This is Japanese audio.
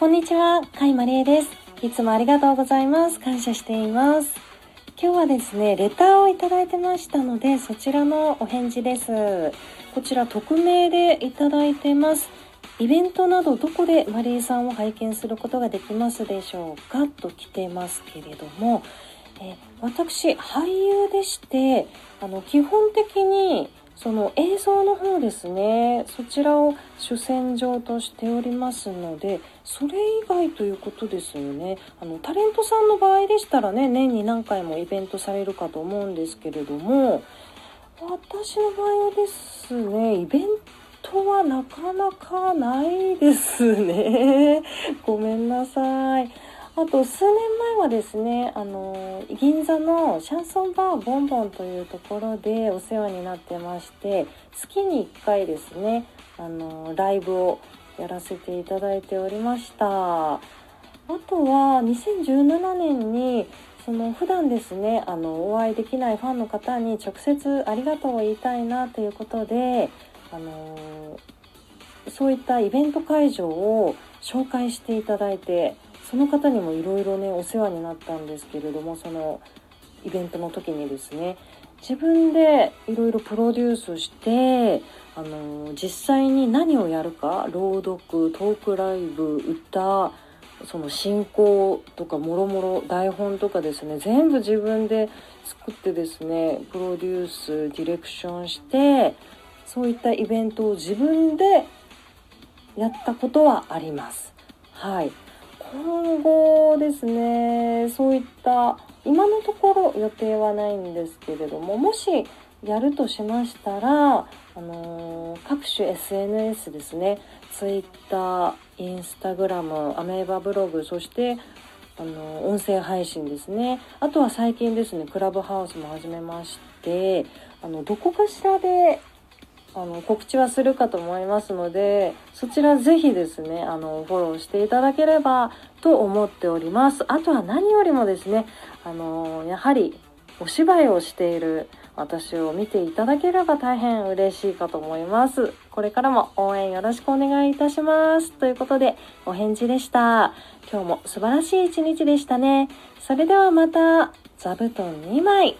こんにちは、かいまりえです。いつもありがとうございます。感謝しています。今日はですね、レターをいただいてましたので、そちらのお返事です。こちら匿名でいただいてます。イベントなどどこでマリーさんを拝見することができますでしょうか？と来てますけれども、え私、俳優でして、あの、基本的にその映像の方ですねそちらを主戦場としておりますのでそれ以外ということですよね。あのタレントさんの場合でしたらね年に何回もイベントされるかと思うんですけれども私の場合はですねイベントはなかなかないですね。ごめんなさい。あと数年前はですねあの銀座のシャンソンバーボンボンというところでお世話になってまして月に1回ですねあのライブをやらせていただいておりました。あとは2017年にその普段ですねあのお会いできないファンの方に直接ありがとうを言いたいなということであのそういったイベント会場を紹介していただいてその方にもいろいろねお世話になったんですけれどもそのイベントの時にですね自分でいろいろプロデュースしてあの実際に何をやるか朗読トークライブ歌その進行とかもろもろ台本とかですね全部自分で作ってですねプロデュースディレクションしてそういったイベントを自分でやったことはあります。はい今後ですね。そういった今のところ予定はないんですけれどももしやるとしましたら、あのー各種 SNS ですね。Twitter、Instagram、アメーバブログそしてあの音声配信ですね。あとは最近ですねクラブハウスも始めましてあのどこかしらであの告知はするかと思いますのでそちらぜひですねあのフォローしていただければと思っております。あとは何よりもですねあのやはりお芝居をしている私を見ていただければ大変嬉しいかと思います。これからも応援よろしくお願いいたします。ということでお返事でした。今日も素晴らしい一日でしたね。それではまた座布団2枚。